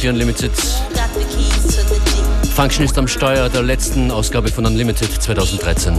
fm Unlimited. Function ist am Steuer der letzten Ausgabe von Unlimited 2013.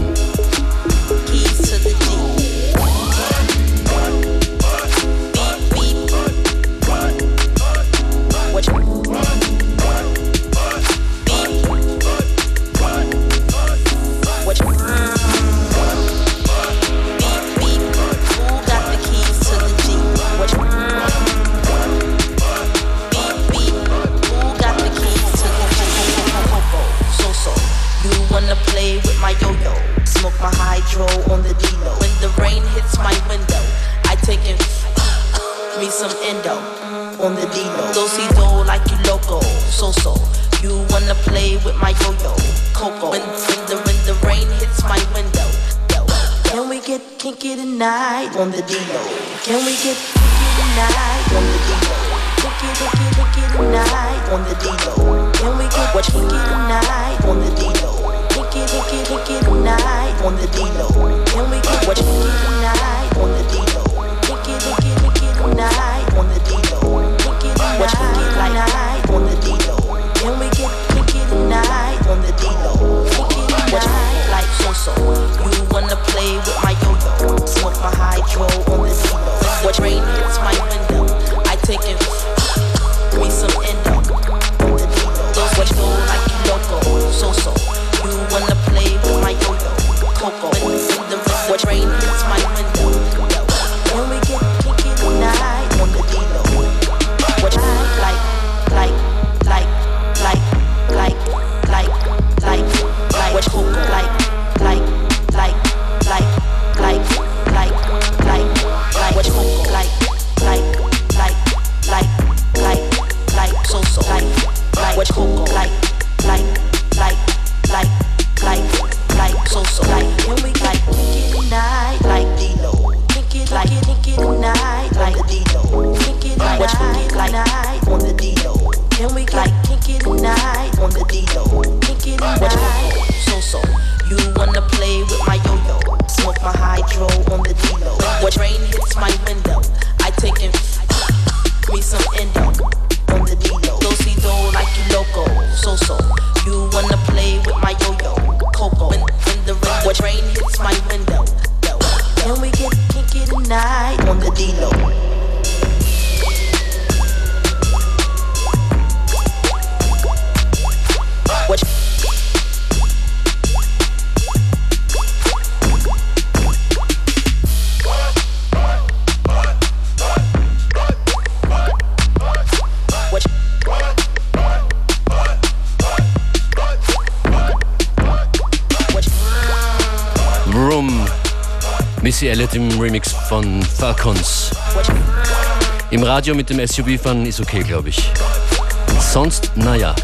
kick it, kick it on the D-Lo. Can we get what you Reality im Remix von Falcons. Im Radio mit dem SUV fahren ist okay, glaube ich. Sonst, naja.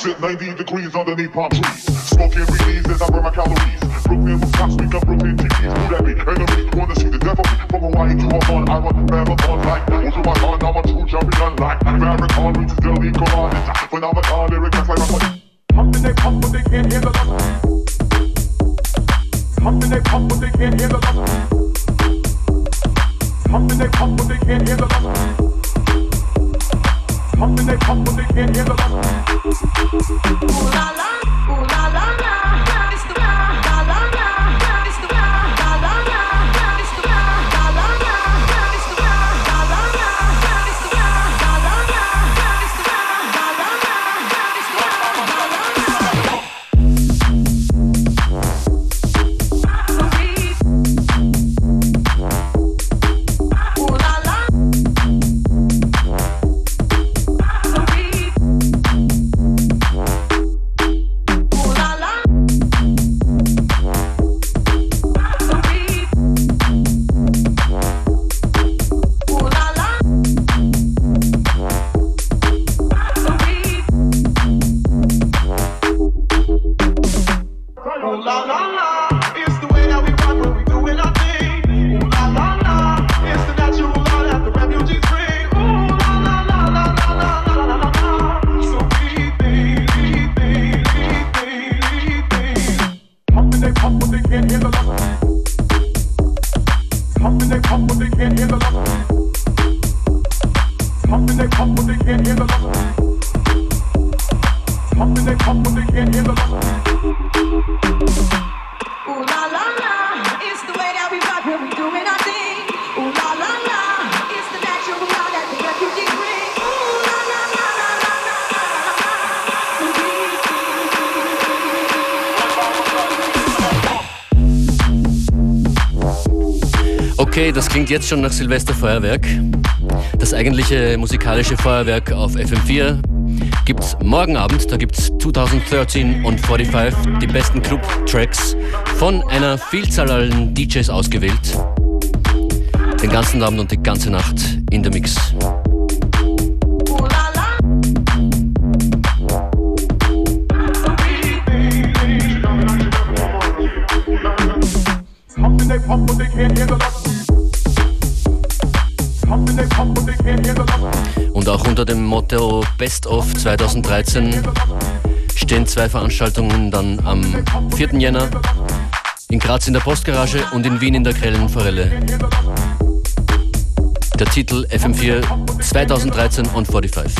shit 90 degrees underneath palm trees. Smoking release as I burn my calories. Brooklyn rooftops, we got Brooklyn TVs. Who that be? Enemies wanna see the devil. From Hawaii to Oman, I run marathon like. Who's my on? I'm a true champion like. Marathon reaches Delhi, Quran. Phenomenon, lyric acts like I'm Pumping they pump, but they can't handle us. and they pump, but they can't handle us. and they pump, but they can't handle us. and they pump, but they can't handle us. Ooh la la. Come when they come when they can't hear the love. Okay, das klingt jetzt schon nach Silvesterfeuerwerk. Das eigentliche musikalische Feuerwerk auf FM4 gibt's morgen Abend. Da gibt's 2013 und 45 die besten Club-Tracks von einer Vielzahl an DJs ausgewählt. Den ganzen Abend und die ganze Nacht in der Mix. Motto Best of 2013 stehen zwei Veranstaltungen dann am 4. Jänner in Graz in der Postgarage und in Wien in der Krellenforelle. Der Titel FM4 2013 und 45.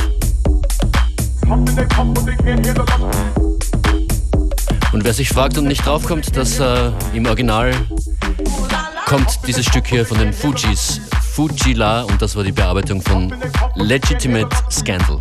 Und wer sich fragt und nicht draufkommt, dass äh, im Original kommt dieses Stück hier von den Fujis. Fujila und das war die Bearbeitung von Legitimate Scandal.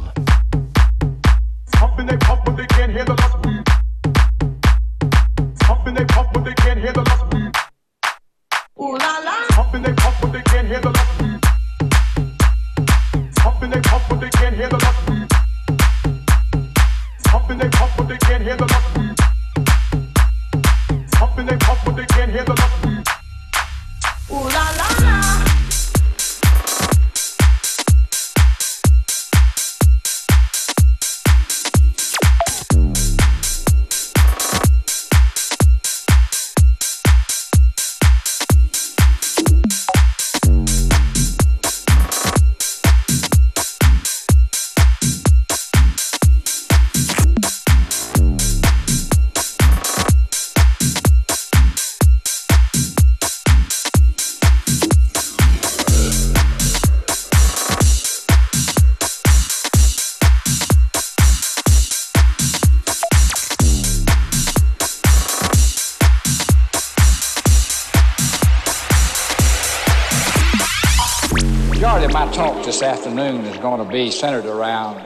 going to be centered around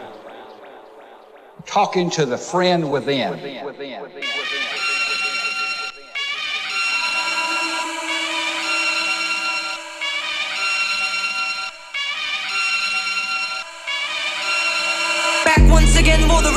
talking to the friend within. within, within, within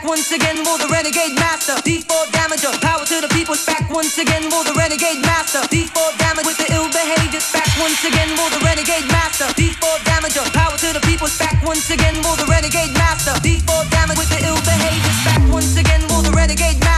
back once again will the renegade master. D4 damager, power to the people's back once again will the renegade master. D4 damage with the ill behavior. Back once again will the renegade master. D4 damager, power to the people's back once again will the renegade master. D4 damage with the ill behavior. Back once again will the renegade master.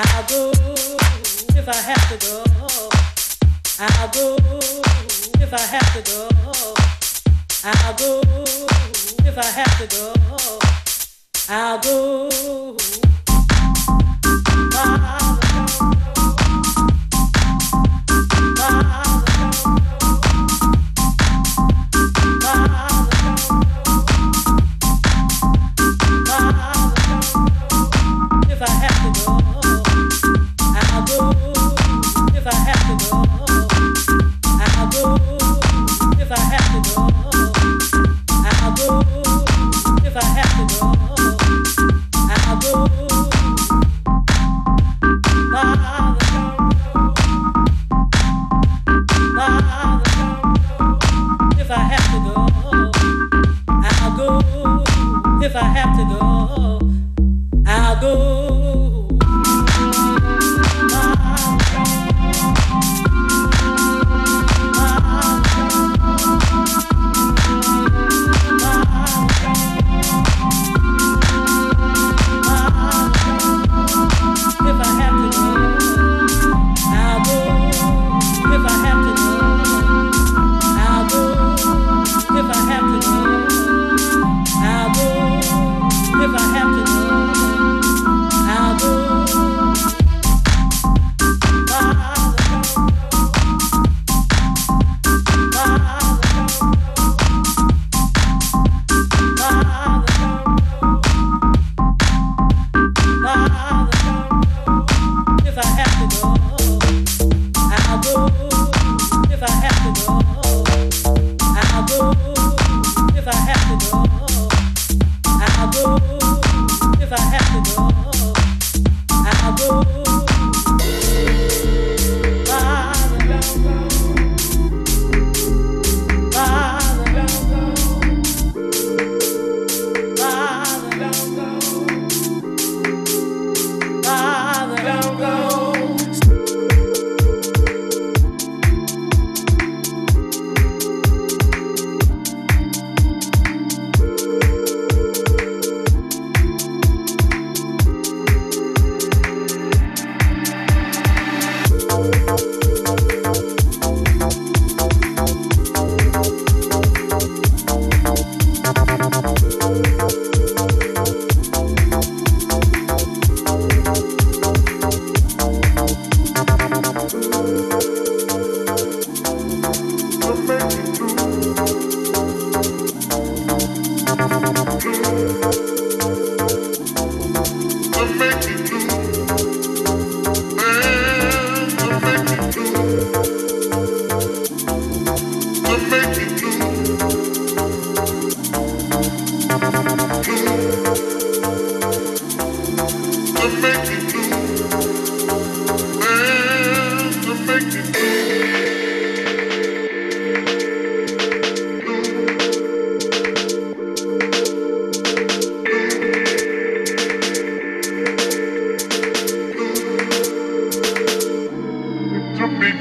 I'll go if I have to go. I'll go if I have to go. I'll go if I have to go. I'll go. Bye.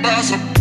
by some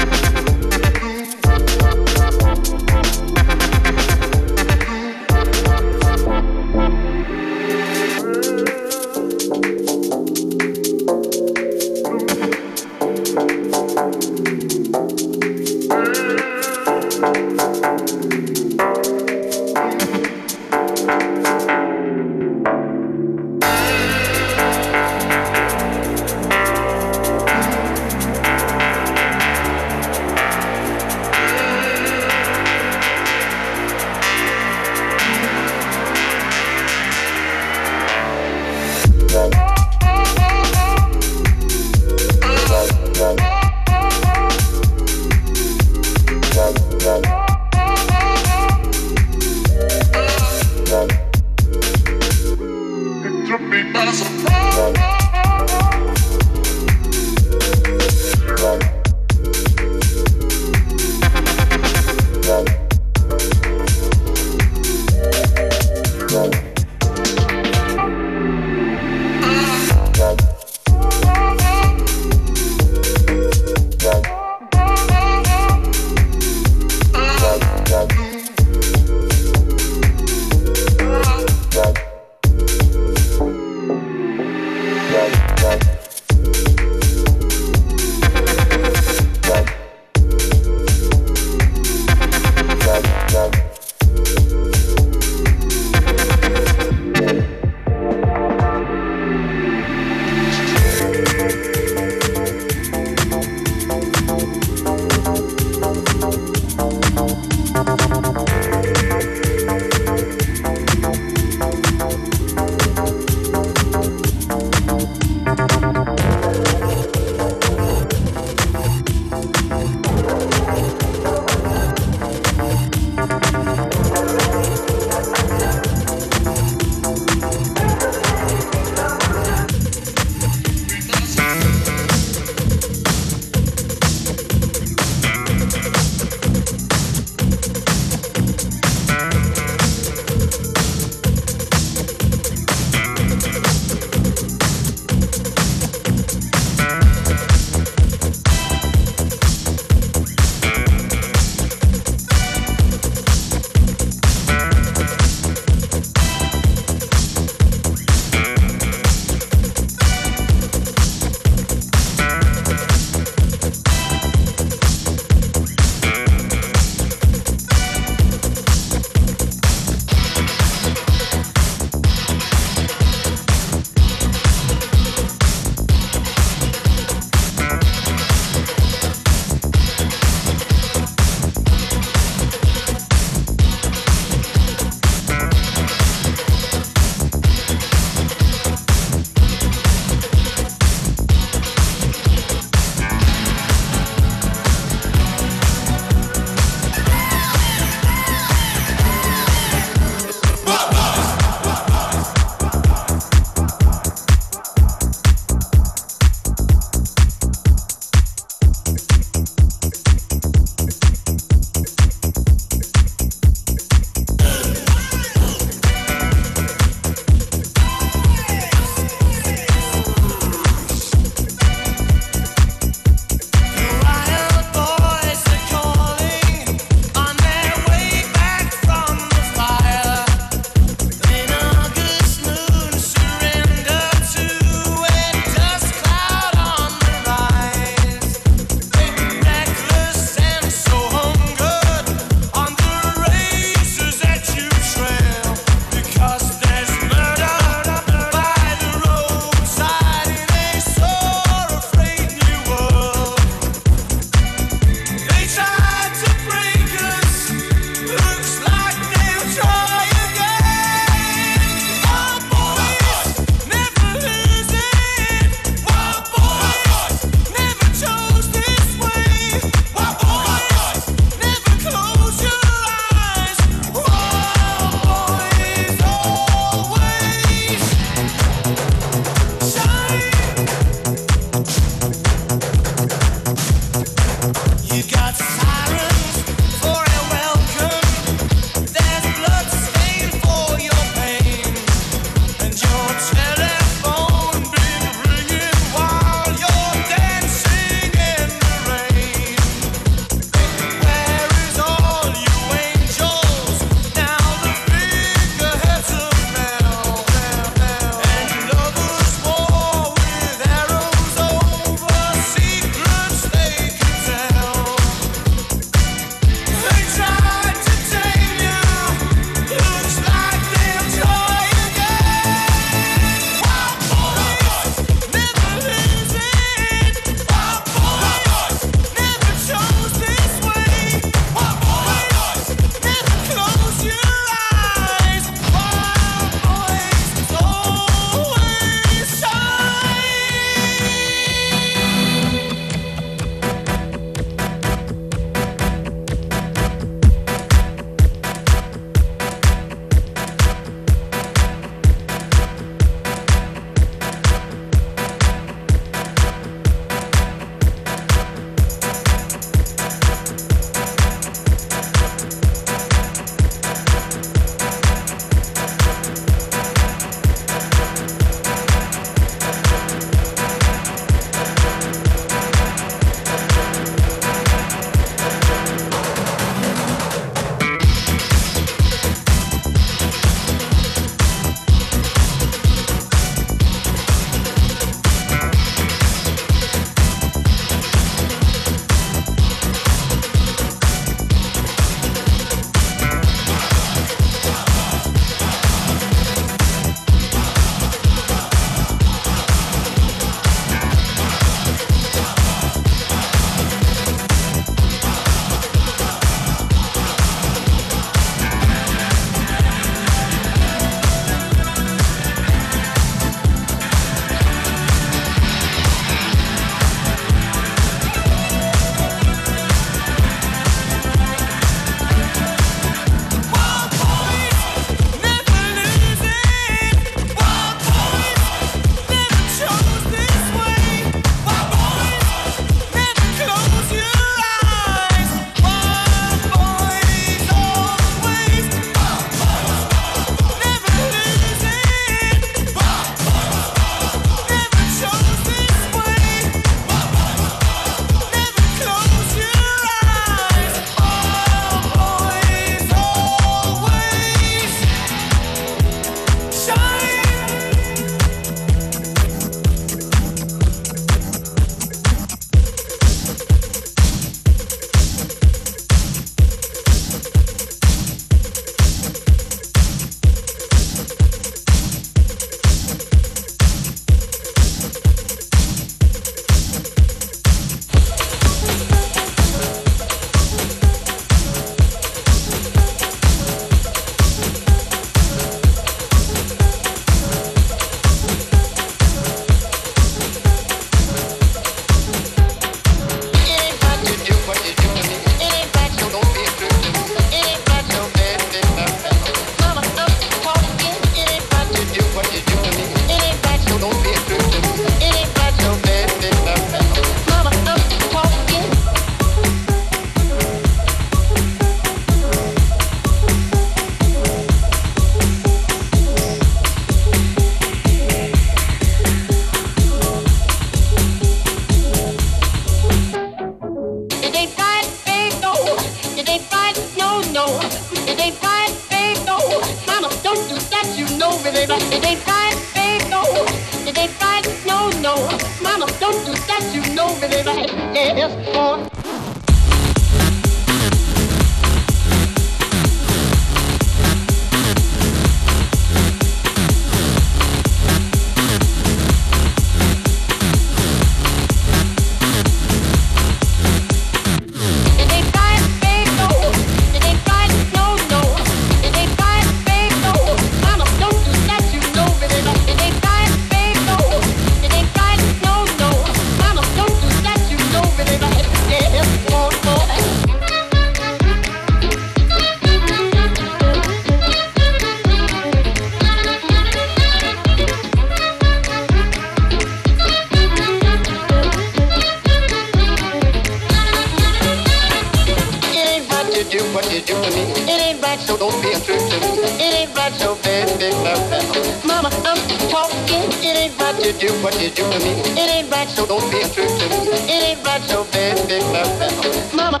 do to me. It ain't right, so don't be untrue to me. It ain't right, so baby, big mouth Mama, I'm talking. It ain't right, to do what you do to me. It ain't right, so don't be untrue to me. It ain't right, so baby, big mouth Mama.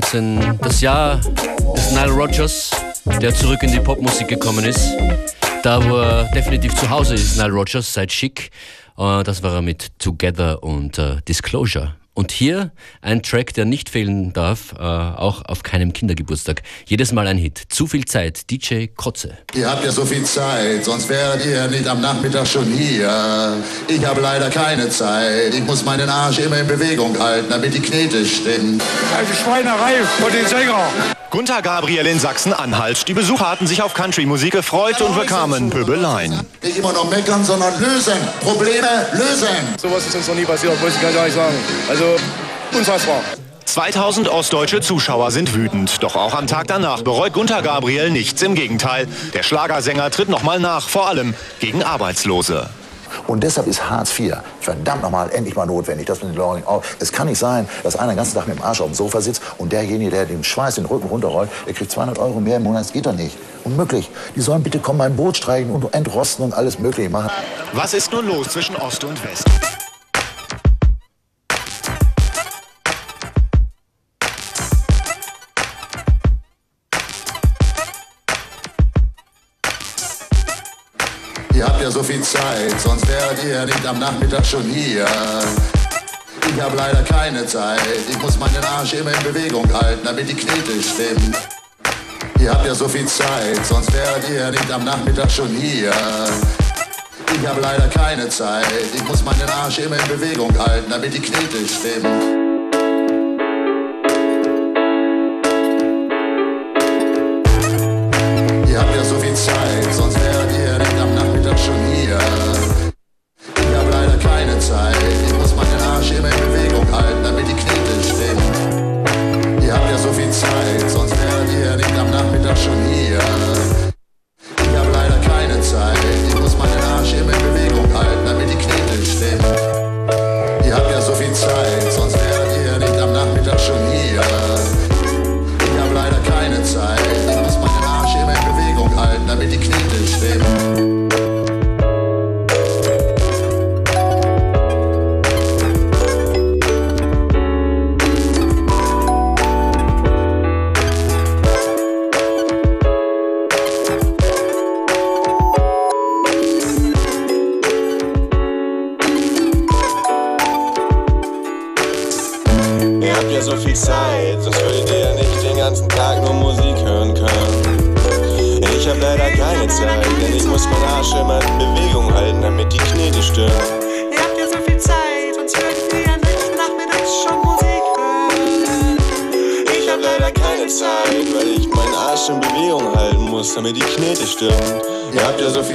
2013. Das Jahr des Nile Rogers, der zurück in die Popmusik gekommen ist. Da, wo er definitiv zu Hause ist, Nile Rogers, seit Chic. Äh, das war er mit Together und äh, Disclosure. Und hier ein Track, der nicht fehlen darf, äh, auch auf keinem Kindergeburtstag. Jedes Mal ein Hit. Zu viel Zeit, DJ Kotze. Ihr habt ja so viel Zeit, sonst wärt ihr nicht am Nachmittag schon hier. Ich habe leider keine Zeit. Ich muss meinen Arsch immer in Bewegung halten, damit die Knete stimmen. Also Schweinerei von den Sänger. Gunther Gabriel in Sachsen-Anhalt. Die Besucher hatten sich auf Country-Musik gefreut und bekamen Pöbeleien. Nicht immer noch meckern, sondern lösen. Probleme lösen. Sowas ist uns noch nie passiert, wollte ich gar nicht sagen. Also äh, unfassbar. 2000 ostdeutsche Zuschauer sind wütend. Doch auch am Tag danach bereut Gunther Gabriel nichts. Im Gegenteil, der Schlagersänger tritt nochmal nach, vor allem gegen Arbeitslose. Und deshalb ist Hartz IV verdammt nochmal endlich mal notwendig. Das man den oh, es kann nicht sein, dass einer den ganzen Tag mit dem Arsch auf dem Sofa sitzt und derjenige, der dem Schweiß den Rücken runterrollt, der kriegt 200 Euro mehr im Monat. Das geht doch nicht. Unmöglich. Die sollen bitte kommen, mein Boot streichen und entrosten und alles Mögliche machen. Was ist nun los zwischen Ost und West? mehr so viel Zeit, sonst wärt ihr nicht am Nachmittag schon hier. Ich hab leider keine Zeit, ich muss meinen Arsch immer in Bewegung halten, damit die Knete stimmt. Ihr habt ja so viel Zeit, sonst wärt ihr nicht am Nachmittag schon hier. Ich hab leider keine Zeit, ich muss meinen Arsch immer in Bewegung halten, damit die Knete stimmt. Ihr habt ja so viel Zeit, sonst wärt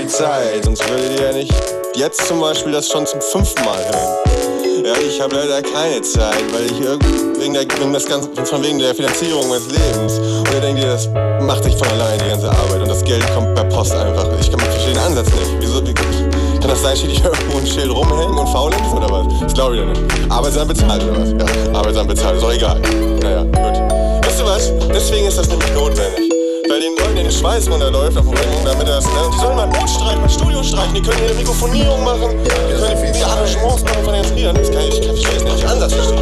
Zeit, sonst würdet ihr ja nicht jetzt zum Beispiel das schon zum fünften Mal hören. Ja, ich habe leider keine Zeit, weil ich wegen, der, wegen das ganze, von wegen der Finanzierung meines Lebens. Und ihr denkt ihr, das macht sich von alleine die ganze Arbeit und das Geld kommt per Post einfach. Ich kann den Ansatz nicht. Wieso? Wie, kann das sein, steht ich irgendwo ein Schild rumhängen und faul ist oder was? Das glaube ich doch nicht. Arbeitsamt bezahlt oder was? Ja, Arbeitsamt bezahlt, ist doch egal. Naja, gut. Wisst ihr was? Deswegen ist das nämlich notwendig. Weil den Leuten den Schweiß runterläuft auf dem Rücken, damit das, ne, die sollen mal streichen, mein Studio die können ihre Mikrofonierung machen, die können die Arrangements machen von den Liedern. Das kann ich, ich kann ich nicht anders verstehen.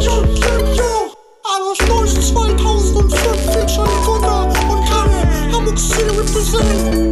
Hallo Schnäuzen 2005, Feature Wunder und Kalle, Hamburg City represent.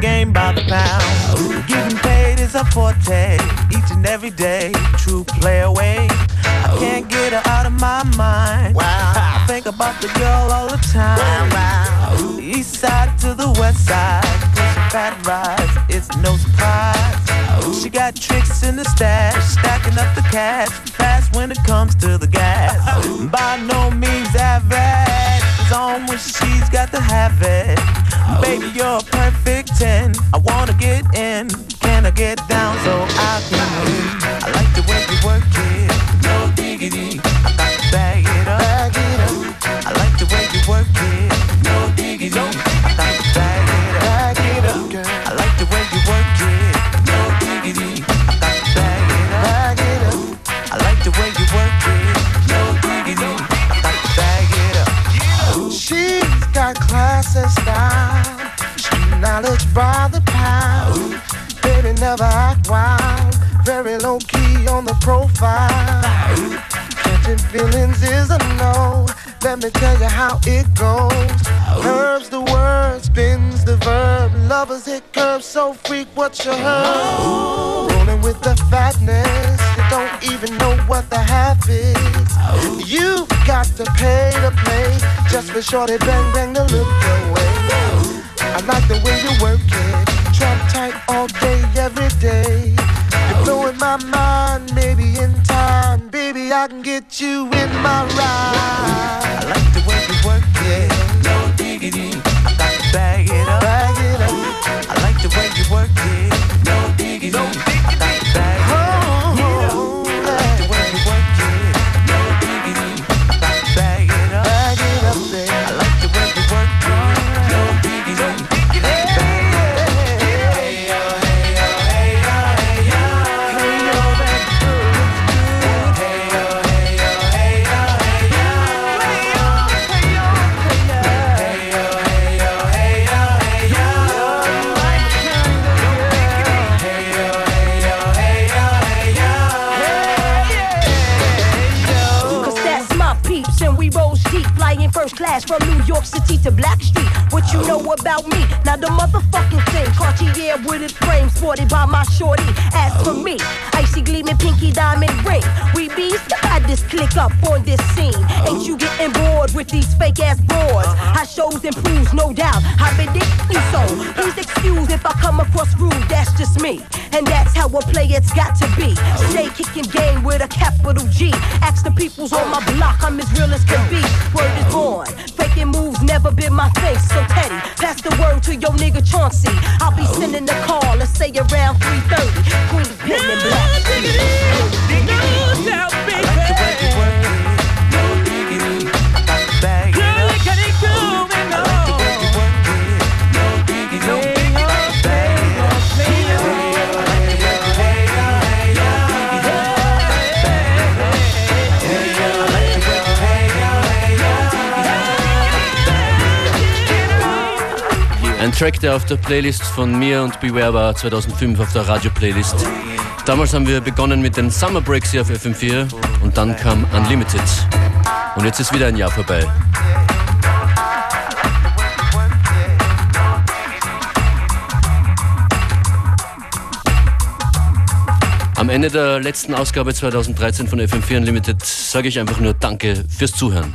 game by the pound. Getting paid is a forte each and every day. True play away. I can't get her out of my mind. I think about the girl all the time. East side to the west side. pushing fat rides. It's no surprise. She got tricks in the stash, stacking up the cash fast when it comes to the gas. By no means average. It's on when she's got to have it. Baby, you're a perfect work. how it goes. Curves the word, spins the verb. Lovers hit curves, so freak what you heard. Rolling with the fatness, you don't even know what the half is. You've got to pay to play, just for shorty bang bang to look your way. I like the way you work it, trap tight all day, every day. You're blowing my mind. I can get you in my ride. I like the way you work it. Yeah. from New York City to Blackstreet you know about me. Now the motherfucking thing, Cartier with its frame, sported by my shorty. As for me, icy gleaming pinky diamond ring. We be got this click up on this scene. Ain't you getting bored with these fake ass boards? Uh-huh. I shows and proves, no doubt. I've been digging so. Please excuse if I come across rude. That's just me, and that's how a player's got to be. Stay kicking game with a capital G. Ask the peoples on my block, I'm as real as can be. Word is born, faking moves never been my thing, so Teddy, pass the word to your nigga Chauncey. I'll be sending a call, let's say around 3.30. Green, and black. No, no, South Ein Track, der auf der Playlist von mir und Beware war, 2005 auf der Radio-Playlist. Damals haben wir begonnen mit den Summer Breaks hier auf FM4 und dann kam Unlimited. Und jetzt ist wieder ein Jahr vorbei. Am Ende der letzten Ausgabe 2013 von FM4 Unlimited sage ich einfach nur Danke fürs Zuhören.